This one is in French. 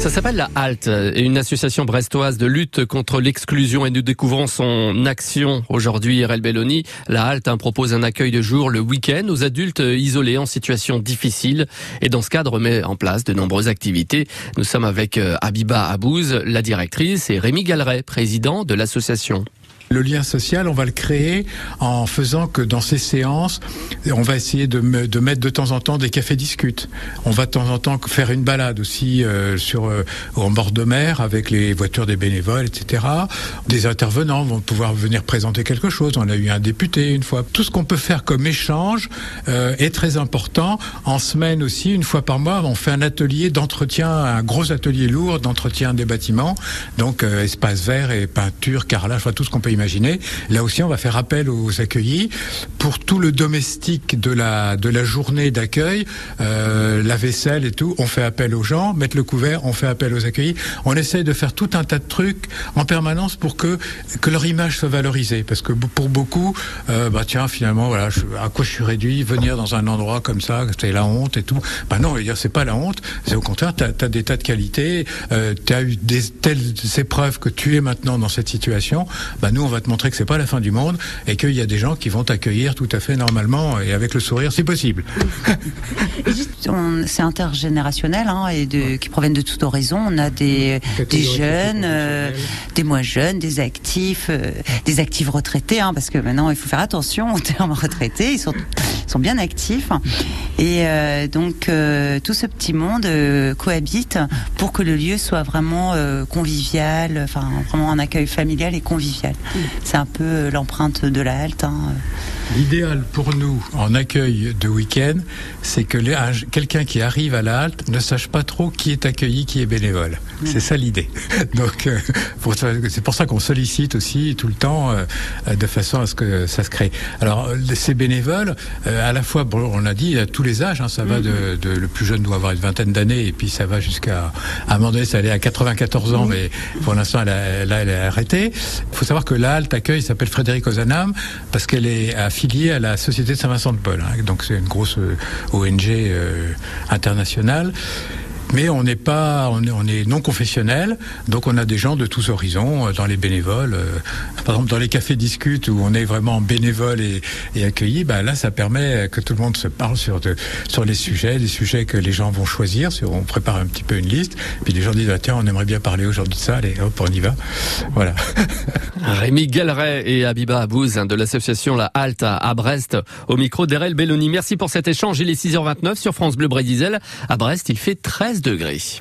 Ça s'appelle la HALT, une association brestoise de lutte contre l'exclusion et nous découvrons son action aujourd'hui, RL Belloni. La HALT hein, propose un accueil de jour le week-end aux adultes isolés en situation difficile et dans ce cadre met en place de nombreuses activités. Nous sommes avec euh, Abiba Abouz, la directrice, et Rémi Galleret, président de l'association. Le lien social, on va le créer en faisant que dans ces séances, on va essayer de, mettre de temps en temps des cafés discutes. On va de temps en temps faire une balade aussi euh, sur euh, en bord de mer avec les voitures des bénévoles, etc. Des intervenants vont pouvoir venir présenter quelque chose. On a eu un député une fois. Tout ce qu'on peut faire comme échange euh, est très important. En semaine aussi, une fois par mois, on fait un atelier d'entretien, un gros atelier lourd d'entretien des bâtiments. Donc espace vert et peinture, carrelage, tout ce qu'on peut imaginer Là aussi, on va faire appel aux accueillis pour tout le domestique de la de la journée d'accueil, euh, la vaisselle et tout. On fait appel aux gens, mettre le couvert, on fait appel aux accueillis. On essaye de faire tout un tas de trucs en permanence pour que que leur image soit valorisée, parce que pour beaucoup, euh, bah tiens, finalement, voilà, à quoi je suis réduit, venir dans un endroit comme ça, c'est la honte et tout. Bah non, c'est pas la honte, c'est au contraire, tu as, des tas de qualités, euh, tu as eu des telles épreuves que tu es maintenant dans cette situation. Bah nous, on va te montrer que c'est pas la fin du monde et qu'il y a des gens qui vont t'accueillir tout à fait normalement et avec le sourire si possible. c'est intergénérationnel hein, et de, qui proviennent de tout horizon. On a des, des jeunes, euh, des moins jeunes, des actifs, euh, des actifs retraités, hein, parce que maintenant il faut faire attention aux termes retraités. Ils sont, sont bien actifs et euh, donc tout ce petit monde cohabite pour que le lieu soit vraiment convivial, enfin vraiment un accueil familial et convivial. C'est un peu l'empreinte de la halte. Hein. L'idéal pour nous en accueil de week-end, c'est que quelqu'un qui arrive à la halte ne sache pas trop qui est accueilli, qui est bénévole. C'est ça l'idée. Donc, euh, c'est pour ça qu'on sollicite aussi tout le temps euh, de façon à ce que ça se crée. Alors, ces bénévoles, euh, à la fois, on l'a dit, à tous les âges, hein, ça va de, le plus jeune doit avoir une vingtaine d'années et puis ça va jusqu'à, à un moment donné, ça allait à 94 ans, mais pour l'instant, là, elle est arrêtée. Il faut savoir que la halte accueil s'appelle Frédéric Ozanam parce qu'elle est affiliée à la Société de Saint-Vincent-de-Paul. Hein. donc c'est une grosse euh, ONG euh, internationale mais on n'est pas, on est, on est, non confessionnel, donc on a des gens de tous horizons euh, dans les bénévoles. Euh, par exemple, dans les cafés discutes où on est vraiment bénévole et, et accueilli, bah là, ça permet que tout le monde se parle sur de, sur les sujets, des sujets que les gens vont choisir. Sur, on prépare un petit peu une liste, puis les gens disent ah, tiens, on aimerait bien parler aujourd'hui de ça, allez, hop, on y va. Voilà. Rémi Galleret et Abiba Abouz de l'association La Halte à Brest au micro d'Erel Belloni. Merci pour cet échange. Il est 6h29 sur France Bleu Brésil. À Brest, il fait 13 degrés.